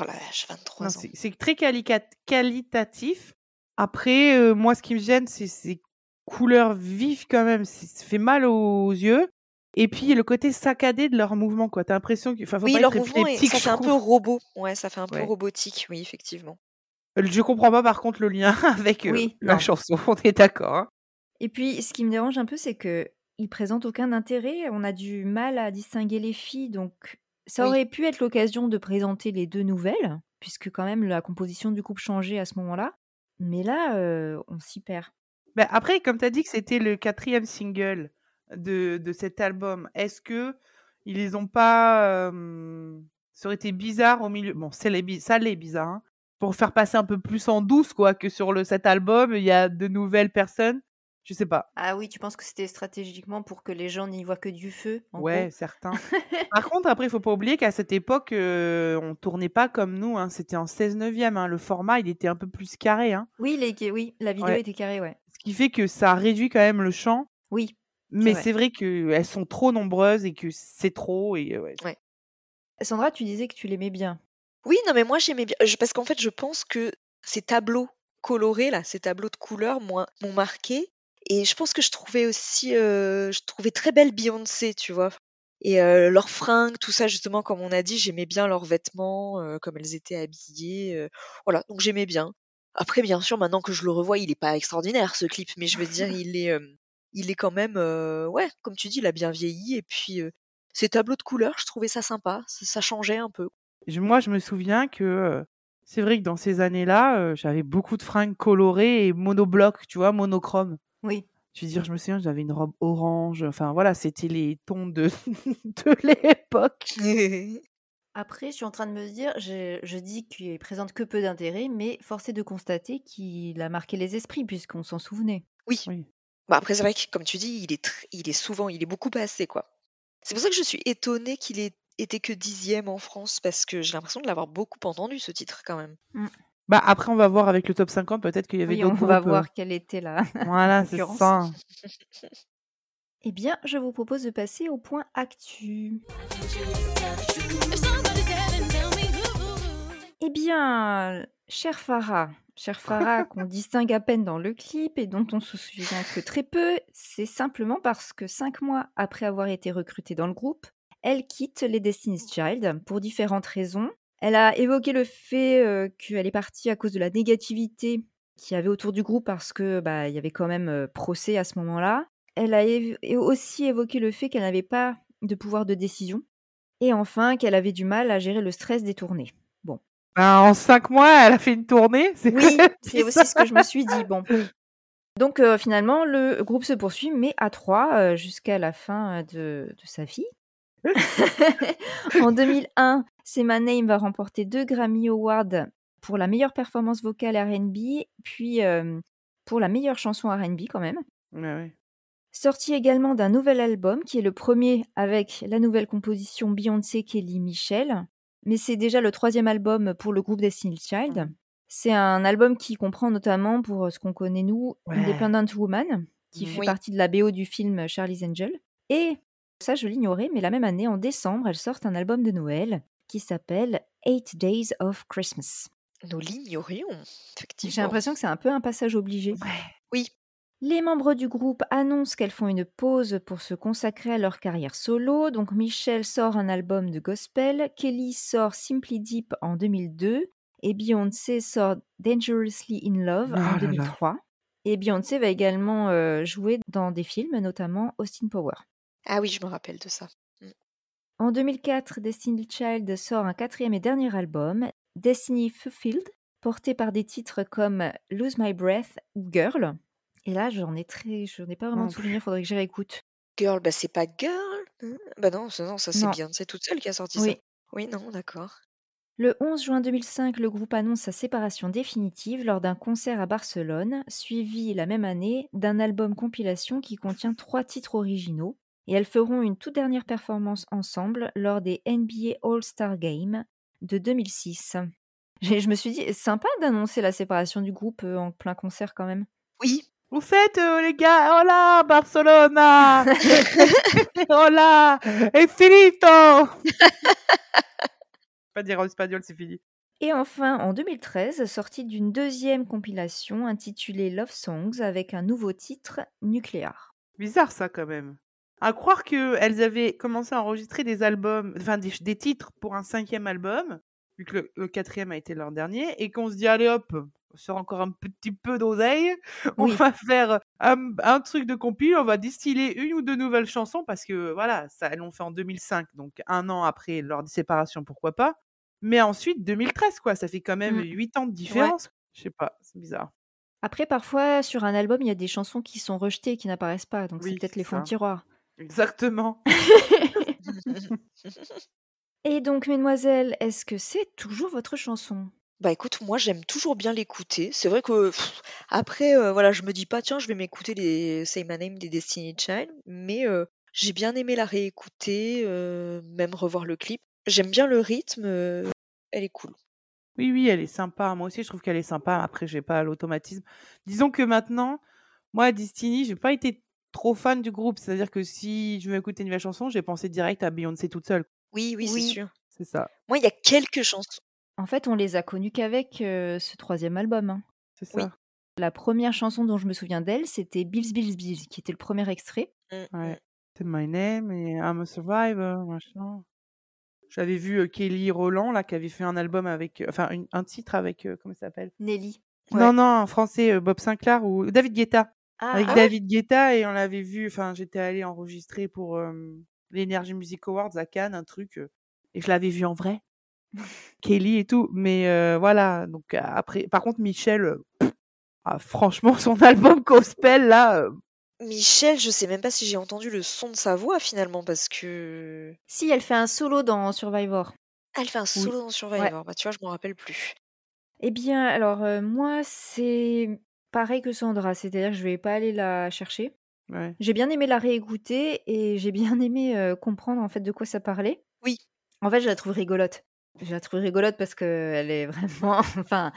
Oh la vache, 23
Non,
ans.
c'est c'est très qualitatif. Après, euh, moi, ce qui me gêne, c'est ces couleurs vives quand même. c'est- Ça fait mal aux yeux. Et puis, le côté saccadé de leurs mouvements, quoi. T'as l'impression qu'il faut
Oui,
pas
leur
être
mouvement, est- ça fait un peu robot. Ouais, ça fait un peu
Ouais.
robotique, oui, effectivement.
Euh, Je comprends pas, par contre, le lien avec euh,
Oui,
la
non.
chanson. On est d'accord. hein.
Et puis, ce qui me dérange un peu, c'est que il présente aucun intérêt. On a du mal à distinguer les filles, donc ça
Oui.
aurait pu être l'occasion de présenter les deux nouvelles, puisque quand même la composition du groupe changeait à ce moment-là. Mais là, euh, on s'y perd.
Ben, après, comme tu as dit que c'était le quatrième single de, de cet album, est-ce que ils les ont pas. euh, ça aurait été bizarre au milieu. Bon, c'est les, ça l'est bizarre. hein, pour faire passer un peu plus en douce, quoi, que sur le, cet album, il y a de nouvelles personnes? Je sais pas.
Ah oui, tu penses que c'était stratégiquement pour que les gens n'y voient que du feu, en
Ouais,
gros
certains. Par contre, après, il faut pas oublier qu'à cette époque, euh, on tournait pas comme nous. hein, C'était en 16 neuvième. hein, Le format, il était un peu plus carré. hein,
Oui, les... oui, la vidéo
Ouais.
était carrée, ouais.
ce qui fait que ça réduit quand même le champ.
Oui,
Mais
vrai.
c'est vrai qu'elles sont trop nombreuses et que c'est trop. Et ouais.
Sandra, tu disais que tu l'aimais bien.
Oui, non, mais moi j'aimais bien. je- Parce qu'en fait, je pense que ces tableaux colorés, là, ces tableaux de couleurs m'ont marqué. Et je pense que je trouvais aussi. je trouvais très belle Beyoncé, tu vois? Et leurs fringues, tout ça, justement, comme on a dit, j'aimais bien leurs vêtements, euh, comme elles étaient habillées. voilà, donc j'aimais bien. Après, bien sûr, maintenant que je le revois, il est pas extraordinaire ce clip, mais je veux dire, il est, il est quand même, ouais, comme tu dis, il a bien vieilli. Et puis, ces tableaux de couleurs, je trouvais ça sympa, ça, changeait un peu.
Moi, je me souviens que c'est vrai que dans ces années-là, j'avais beaucoup de fringues colorées et monobloc, tu vois, monochrome.
Oui.
Je veux dire, je me souviens, j'avais une robe orange. Enfin, voilà, c'était les tons de, de l'époque.
Après, je suis en train de me dire, je, je dis qu'il présente que peu d'intérêt, mais force est de constater qu'il a marqué les esprits, puisqu'on s'en souvenait.
Oui.
Oui.
Bah après, c'est vrai que, comme tu dis, il est, il est souvent, il est beaucoup passé, quoi. C'est pour ça que je suis étonnée qu'il ait été que dixième en France, parce que j'ai l'impression de l'avoir beaucoup entendu, ce titre, quand même.
Bah, après, on va voir avec le top 50, peut-être qu'il y avait
Oui, on
d'autres
va
groupes, euh,
voir quelle était la
Voilà, c'est ça.
Eh bien, je vous propose de passer au point actu. Eh bien, cher Farah, cher Farah, qu'on distingue à peine dans le clip et dont on se souvient que très peu, c'est simplement parce que cinq mois après avoir été recrutée dans le groupe, elle quitte les Destiny's Child pour différentes raisons. Elle a évoqué le fait euh, qu'elle est partie à cause de la négativité qu'il y avait autour du groupe parce que bah, il y avait quand même euh, procès à ce moment-là. Elle a aussi évoqué le fait qu'elle n'avait pas de pouvoir de décision. Et enfin, qu'elle avait du mal à gérer le stress des tournées. Bon.
Ben, en cinq mois, elle a fait une tournée. C'est
Oui, c'est aussi ce que je me suis dit. Bon. Donc euh, finalement, le groupe se poursuit, mais à trois, jusqu'à la fin de, de sa vie. En 2001, C'est My Name va remporter deux Grammy Awards pour la meilleure performance vocale R&B, puis euh, pour la meilleure chanson R&B quand même.
Ouais, ouais.
Sorti également d'un nouvel album, qui est le premier avec la nouvelle composition Beyoncé, Kelly, Michel. Mais c'est déjà le troisième album pour le groupe Destiny's Child. C'est un album qui comprend notamment, pour ce qu'on connaît nous,
Ouais.
Independent Woman, qui fait partie de la BO du film Charlie's Angel. Et ça, je l'ignorais, mais la même année, en décembre, elle sort un album de Noël qui s'appelle Eight Days of Christmas.
Nous l'ignorions, effectivement.
J'ai l'impression que c'est un peu un passage obligé.
Oui.
Les membres du groupe annoncent qu'elles font une pause pour se consacrer à leur carrière solo. Donc Michelle sort un album de gospel, Kelly sort Simply Deep en 2002 et Beyoncé sort Dangerously in Love
Ah
en
là.
2003. Et Beyoncé va également euh, jouer dans des films, notamment Austin Power.
Ah oui, je me rappelle de ça.
En 2004, Destiny's Child sort un quatrième et dernier album, Destiny Fulfilled, porté par des titres comme Lose My Breath ou Girl. Et là, j'en ai très, je n'ai pas vraiment de souvenir, faudrait que j'y réécoute.
Girl, bah c'est pas Girl. hein? Bah non, ça, non, ça c'est bien. C'est toute seule qui a sorti ça.
Oui.
Oui, non, d'accord.
Le 11 juin 2005, le groupe annonce sa séparation définitive lors d'un concert à Barcelone, suivi la même année d'un album compilation qui contient trois titres originaux. Et elles feront une toute dernière performance ensemble lors des NBA All-Star Games de 2006. J'ai- Je me suis dit, sympa d'annoncer la séparation du groupe euh, en plein concert quand même.
Oui,
Vous faites, euh, les gars, hola, Barcelona Hola Et finito Pas dire en espagnol, c'est fini.
Et enfin, en 2013, sortie d'une deuxième compilation intitulée Love Songs avec un nouveau titre, Nucléar.
Bizarre ça quand même. À croire qu'elles avaient commencé à enregistrer des albums, enfin des, des titres pour un cinquième album, vu que le, le quatrième a été leur dernier, et qu'on se dit allez hop, on sort encore un petit peu d'oseille, on
Oui.
va faire un, un truc de compil, on va distiller une ou deux nouvelles chansons, parce que voilà, ça, elles l'ont fait en 2005, donc un an après leur séparation, pourquoi pas. Mais ensuite, 2013, quoi, ça fait quand même
Mm.
huit ans de différence. Je sais pas, c'est bizarre.
Après, parfois, sur un album, il y a des chansons qui sont rejetées, qui n'apparaissent pas, donc c'est peut-être les fonds de tiroir.
Exactement.
Et donc, mesdemoiselles, est-ce que c'est toujours votre chanson?
Bah écoute, moi j'aime toujours bien l'écouter. C'est vrai que pff, après, euh, voilà, je me dis pas, tiens, je vais m'écouter les Say My Name des Destiny Child, mais euh, j'ai bien aimé la réécouter, euh, même revoir le clip. J'aime bien le rythme, euh, elle est cool.
Oui, oui, elle est sympa. Moi aussi, je trouve qu'elle est sympa. Après, j'ai pas l'automatisme. Disons que maintenant, moi, Destiny, j'ai pas été trop fan du groupe. C'est-à-dire que si je veux écouter une nouvelle chanson, j'ai pensé direct à Beyoncé toute seule.
Oui, oui, c'est
Oui.
sûr.
C'est ça.
Moi, il y a quelques chansons.
En fait, on les a connus qu'avec euh, ce troisième album. hein.
C'est
Oui.
ça.
La première chanson dont je me souviens d'elle, c'était Bills, Bills, Bills, qui était le premier extrait.
Mm,
Ouais.
mm.
C'est My Name et I'm a Survivor, machin. J'avais vu euh, Kelly Roland, là, qui avait fait un album avec. euh, Enfin, une- un titre avec. euh, comment ça s'appelle?
Nelly.
Ouais.
Non, non, en français, euh, Bob Sinclair ou David Guetta.
Ah,
avec
ah ouais?
David Guetta et on l'avait vu. Enfin, j'étais allée enregistrer pour euh, l'Energy Music Awards à Cannes, un truc. euh, et je l'avais vu en vrai. Kelly et tout. Mais euh, voilà. Donc après, par contre, Michel, pff, ah, franchement, son album Gospel, là. euh,
Michel, je sais même pas si j'ai entendu le son de sa voix finalement, parce que
Si, elle fait un solo dans Survivor.
Elle fait un
Oui.
solo dans Survivor. Bah tu vois, je m'en rappelle plus.
Eh bien, alors, euh, moi, c'est pareil que Sandra, c'est-à-dire que je vais pas aller la chercher.
ouais.
J'ai bien aimé la réécouter et j'ai bien aimé euh, comprendre en fait de quoi ça parlait.
Oui.
En fait, je la trouve rigolote. Je la trouve rigolote parce qu'elle est vraiment, enfin,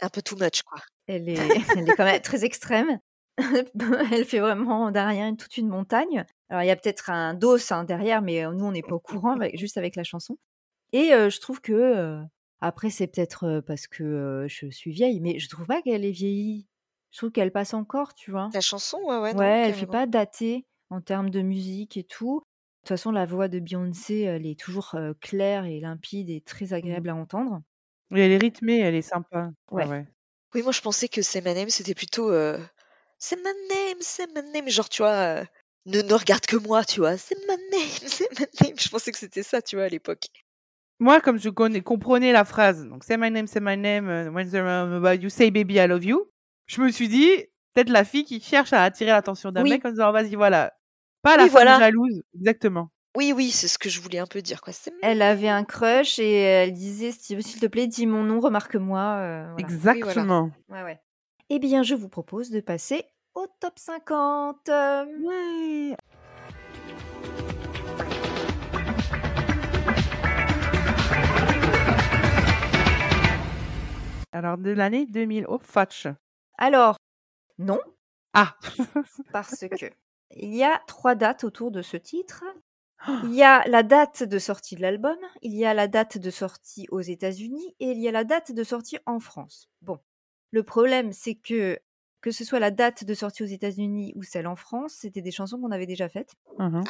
Un peu too much, quoi.
elle est, elle est quand même très extrême. elle fait vraiment rien toute une montagne. Alors, il y a peut-être un dos hein, derrière, mais euh, nous, on n'est pas au courant, avec- juste avec la chanson. Et euh, je trouve que, euh, après, c'est peut-être parce que euh, je suis vieille, mais je trouve pas qu'elle est vieillie. Je trouve qu'elle passe encore, tu vois?
La chanson, ouais, ouais, non,
Ouais, elle fait pas dater en termes de musique et tout. De toute façon, la voix de Beyoncé, elle est toujours euh, claire et limpide et très agréable à entendre.
Et elle est rythmée, elle est sympa.
Ouais.
Oui, moi je pensais que c'est my name, c'était plutôt euh, c'est my name, c'est my name. Genre, tu vois, euh, ne, ne regarde que moi, tu vois? C'est my name, c'est my name. Je pensais que c'était ça, tu vois, à l'époque.
Moi, comme je connais, comprenais la phrase, donc say my name, say my name, uh, when they're about you, say baby, I love you, je me suis dit, peut-être la fille qui cherche à attirer l'attention d'un
Oui.
mec en disant, vas-y, voilà. Pas la
Oui,
femme
voilà.
jalouse, exactement.
Oui, oui, c'est ce que je voulais un peu dire, quoi.
Elle avait un crush et elle disait s'il te plaît, dis mon nom, remarque-moi. euh, voilà.
Exactement.
Ouais, ouais. Eh bien, je vous propose de passer au top 50. Euh,
Ouais. Alors, de l'année 2000, oh, Fatch.
Alors, non,
Ah,
parce que il y a trois dates autour de ce titre. Il y a la date de sortie de l'album, il y a la date de sortie aux États-Unis et il y a la date de sortie en France. Bon, le problème, c'est que que ce soit la date de sortie aux États-Unis ou celle en France, c'était des chansons qu'on avait déjà faites.
Mhm.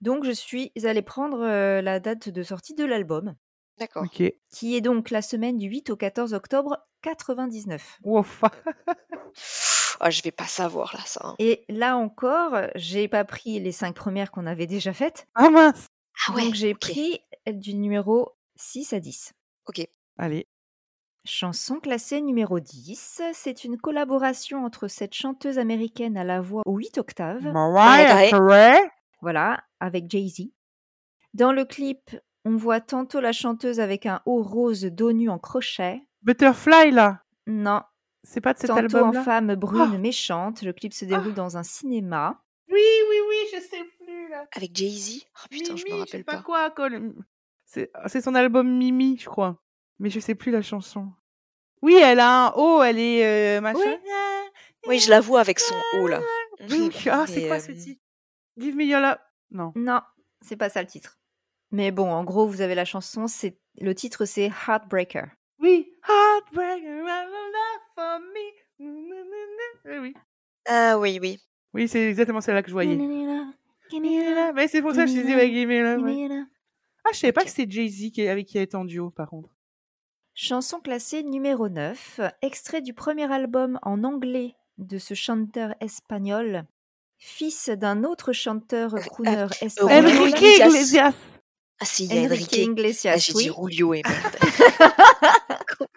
Donc, je suis allée prendre euh, la date de sortie de l'album,
D'accord.
ok.
qui est donc la semaine du 8 au 14 octobre 99.
Wow,
Ah, je vais pas savoir, là, ça. hein.
Et là encore, j'ai pas pris les cinq premières qu'on avait déjà faites.
Ah mince.
Ah ouais,
donc j'ai pris du numéro 6 à 10.
Ok.
Allez.
Chanson classée numéro 10. C'est une collaboration entre cette chanteuse américaine à la voix aux 8 octaves,
Mariah.
Carey.
voilà, avec Jay-Z. Dans le clip, on voit tantôt la chanteuse avec un haut rose dos nu en crochet.
Butterfly, là.
Non,
C'est pas de cet
tantôt en
album-là?
femme brune
Oh.
méchante. Le clip se déroule dans un cinéma.
Oui, oui, oui, je sais plus, là.
Avec Jay-Z? Oh putain, je me
Mimi, je sais
rappelle
pas
pas.
quoi. Col- C'est c'est son album Mimi, je crois. Mais je sais plus la chanson. Oui, elle a un haut, elle est euh, machin.
Oui, je la vois avec son haut là.
Oui, ah, c'est quoi
euh,
ce titre? Give me your love. Non.
Non, c'est pas ça le titre. Mais bon, en gros, vous avez la chanson. C'est le titre, c'est Heartbreaker.
Oui. Heartbreaker, for me. Oui, oui.
Ah oui, oui.
Oui, c'est exactement celle-là que je voyais. Mais c'est pour ça que je
give
te dis,
me
ouais, give me. Ah, je savais pas que c'est Jay-Z qui- avec qui elle est en duo, par contre.
Chanson classée numéro 9, extrait du premier album en anglais de ce chanteur espagnol, fils d'un autre chanteur crooner espagnol,
Julio
Enrique
Iglesias. Ah si, il y a
Enrique
Enrique.
Iglesias.
Ah, j'ai
oui.
dit Julio et merde.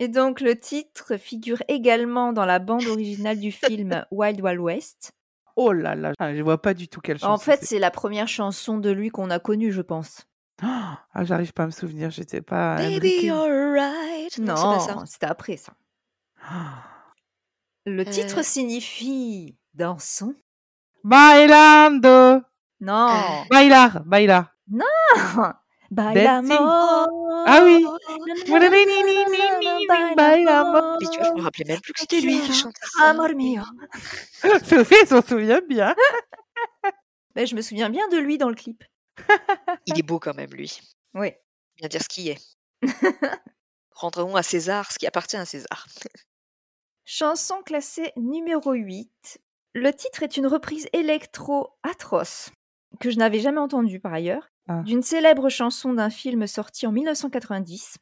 Et donc le titre figure également dans la bande originale du film Wild Wild West.
Oh là là, ah, je vois pas du tout quelle chanson.
En fait,
c'est.
la première chanson de lui qu'on a connue, je pense.
Ah, j'arrive pas à me souvenir, j'étais pas.
Baby,
Enrique.
alright. Non,
c'était après ça. Le titre
Euh.
signifie dansons.
Bailando.
Non,
Ah.
Bailar, bailar.
Bailamos.
Ah oui.
Bailamos.
Bailamos.
Mais tu vois, je me rappelais même plus que c'était lui qui chantait ça.
Amor mio.
Sophie, elle s'en souvient bien.
Ben, je me souviens bien de lui dans le clip.
Il est beau quand même, lui.
Oui.
Bien dire ce qui est. Rendrons à César ce qui appartient à César.
Chanson classée numéro 8. Le titre est une reprise électro atroce, que je n'avais jamais entendue par ailleurs,
Ah.
d'une célèbre chanson d'un film sorti en 1990.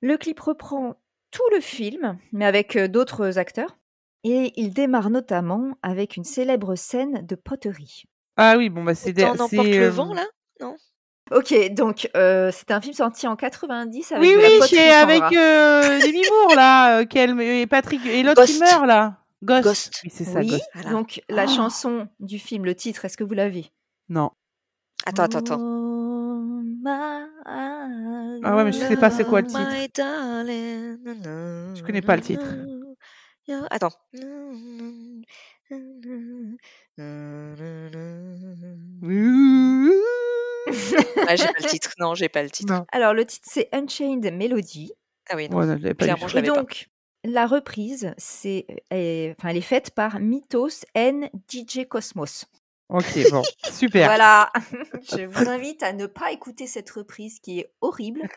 Le clip reprend tout le film, mais avec euh, d'autres acteurs, et il démarre notamment avec une célèbre scène de poterie.
Ah oui, bon, bah c'est. des-
On emporte le
euh,
vent, là
Ok, donc euh, c'est un film sorti en 90 avec
Oui,
de la
oui, avec euh, Demi Moore, là, euh, et Patrick, et l'autre qui meurt, là. Ghost.
Ghost.
Oui, c'est ça,
Oui,
Ghost.
Voilà.
donc la
Oh.
chanson du film, le titre, est-ce que vous l'avez?
Non.
Attends, attends, attends.
My
Ah ouais, mais je sais pas c'est quoi le titre. Je connais pas le titre.
Attends. Ah, j'ai pas le titre. Non, j'ai pas le titre.
Non.
Alors, le titre, c'est Unchained Melody.
Ah oui, non.
Ouais, non, je l'avais pas
Clairement, je pas.
donc, la reprise, c'est, enfin, elle est faite par Mythos N DJ Cosmos.
Ok, bon, super.
Voilà. Je vous invite à ne pas écouter cette reprise qui est horrible.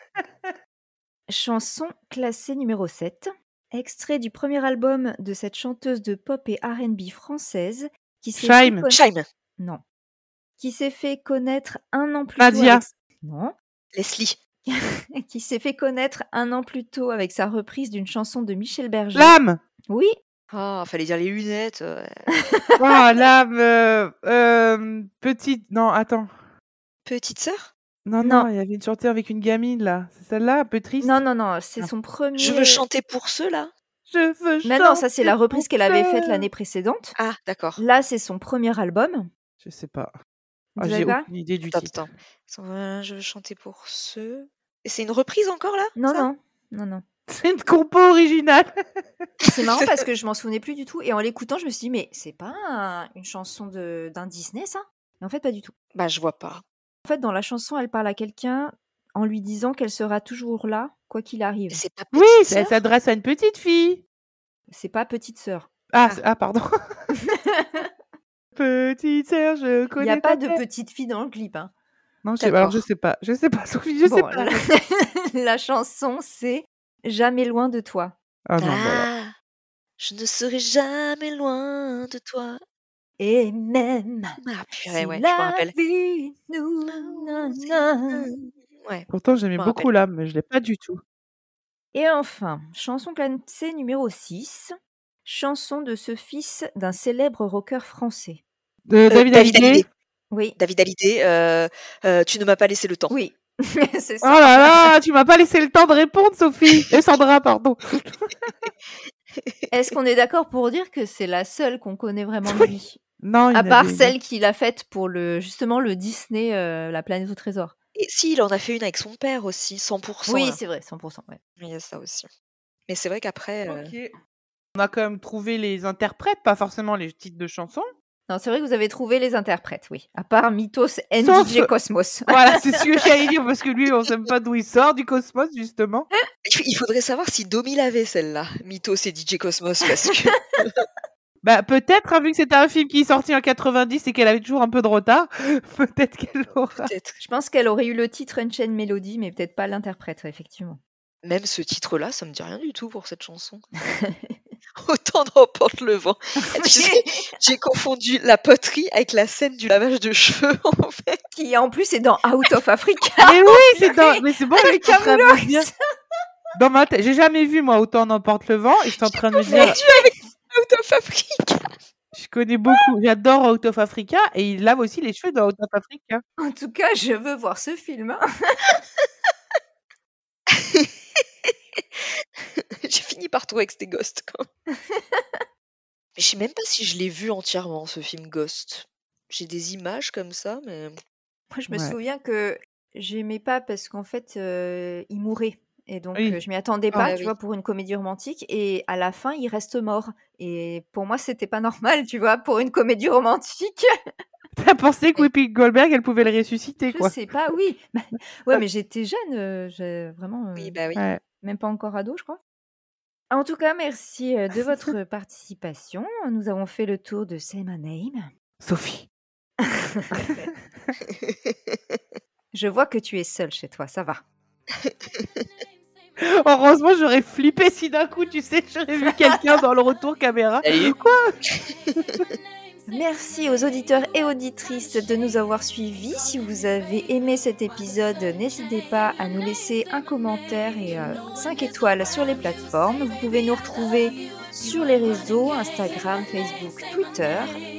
Chanson classée numéro 7. Extrait du premier album de cette chanteuse de pop et R&B française qui s'est fait conna-. Non. Qui s'est fait connaître un an plus
Nadia.
tôt. Avec... Non.
Leslie.
Qui s'est fait connaître un an plus tôt avec sa reprise d'une chanson de Michel Berger.
L'âme
Oui.
Oh, fallait dire les lunettes. euh.
Oh, l'âme euh, euh, Petite... Non, attends.
Petite sœur?
Non,
Non.
non, il y avait une chanteuse avec une gamine, là. C'est celle-là, un peu triste
Non, non, non. C'est
Ah.
son premier.
Je veux chanter pour ceux là.
Je veux
Mais non, ça c'est la
chanter
reprise
pour
qu'elle avait faite l'année précédente.
Ah, d'accord.
Là, c'est son premier album.
Je sais pas. Ah, J'ai
pas
aucune idée du
Attends,
titre.
attends. Attends, euh, Je veux chanter pour ceux. Et c'est une reprise encore là?
Non,
ça?
non, non, non.
C'est une compo originale.
C'est marrant parce que je m'en souvenais plus du tout. Et en l'écoutant, je me suis dit, mais c'est pas un- une chanson de- d'un Disney, ça? Mais en fait, pas du tout.
Bah, je vois pas.
En fait, dans la chanson, elle parle à quelqu'un en lui disant qu'elle sera toujours là, quoi qu'il arrive.
Pas
Oui,
sœur
s'adresse à une petite fille.
C'est pas petite sœur.
Ah,
Ah.
ah pardon. petite sœur, je
Il
connais
n'y a pas de petite fille dans le clip. hein.
Non, je sais, alors je sais pas. Je sais pas, Sophie, je sais pas.
la... la chanson, c'est Jamais loin de toi.
Ah non, bah alors.
Ah, je ne serai jamais loin de toi.
Et même
Ah,
si
purée, ouais, je
la
rappelle.
vie nous... na.
Ouais.
Pourtant, j'aimais beaucoup l'âme, mais je l'ai pas du tout.
Et enfin, chanson classée numéro 6, chanson de ce fils d'un célèbre rocker français.
De
Euh,
David
David
Hallyday?
Hallyday.
Oui,
David Hallyday, euh, euh, tu ne m'as pas laissé le temps.
oui, c'est
Oh là là, tu m'as pas laissé le temps de répondre, Sophie. Et Sandra, pardon.
Est-ce qu'on est d'accord pour dire que c'est la seule qu'on connaît vraiment de lui?
Non,
À part
avait
celle qu'il a faite pour le justement le Disney euh, La planète au trésor.
Et si, il en a fait une avec son père aussi, 100%.
Oui,
là.
c'est vrai, 100%. Ouais.
Il y a ça aussi. Mais c'est vrai qu'après, euh.
On a quand même trouvé les interprètes, pas forcément les titres de chansons.
Non, c'est vrai que vous avez trouvé les interprètes, oui. À part Mythos
Sauf-
NDJ Cosmos.
Voilà, c'est ce que j'allais dire, parce que lui, on sait même pas d'où il sort, du cosmos, justement.
il faudrait savoir si Domi l'avait celle-là, Mythos et DJ Cosmos, parce que
Bah, peut-être, hein, vu que c'était un film qui est sorti en 90 et qu'elle avait toujours un peu de retard, peut-être qu'elle aura.
peut-être.
Je pense qu'elle aurait eu le titre Unchained Melody, mais peut-être pas l'interprète, effectivement.
Même ce titre-là, ça me dit rien du tout pour cette chanson. Autant d'emporte le vent. Tu sais, J'ai confondu la poterie avec la scène du lavage de cheveux, en fait.
Qui en plus est dans Out of Africa.
Mais oui, c'est dans... Mais c'est bon,
Avec
je suis en train de me
Camoulox.
dire... Dans ma tête, j'ai jamais vu, moi, autant n'emporte le vent, et je suis en train de me dire,
Out of Africa.
je connais beaucoup, j'adore Out of Africa, et il lave aussi les cheveux dans Out of Africa.
En tout cas, je veux voir ce film. hein.
J'ai fini par trouver que c'était Ghost, quand même. Mais je sais même pas si je l'ai vu entièrement, ce film Ghost. J'ai des images comme ça, mais...
Moi, je me
Ouais.
souviens que j'aimais pas parce qu'en fait, euh, il mourait. Et donc,
Oui.
euh, je m'y attendais
Ah
pas,
ouais,
tu
oui.
vois, pour une comédie romantique. Et à la fin, il reste mort. Et pour moi, c'était pas normal, tu vois, pour une comédie romantique.
T'as pensé que Whoopi Goldberg, elle pouvait le ressusciter,
Je
quoi.
sais pas, oui. Bah, ouais, mais j'étais jeune, euh, vraiment,
Oui, bah oui.
Ouais.
Même pas encore ado, je crois. En tout cas, merci euh, de votre participation. Nous avons fait le tour de Say My Name.
Sophie.
Je vois que tu es seule chez toi, ça va.
Heureusement, j'aurais flippé si d'un coup, tu sais, j'aurais vu quelqu'un dans le retour caméra.
Salut.
Merci aux auditeurs et auditrices de nous avoir suivis. Si vous avez aimé cet épisode, n'hésitez pas à nous laisser un commentaire et 5 étoiles sur les plateformes. Vous pouvez nous retrouver sur les réseaux Instagram, Facebook, Twitter.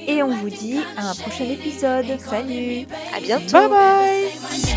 Et on vous dit à un prochain épisode. Salut
À bientôt.
Bye bye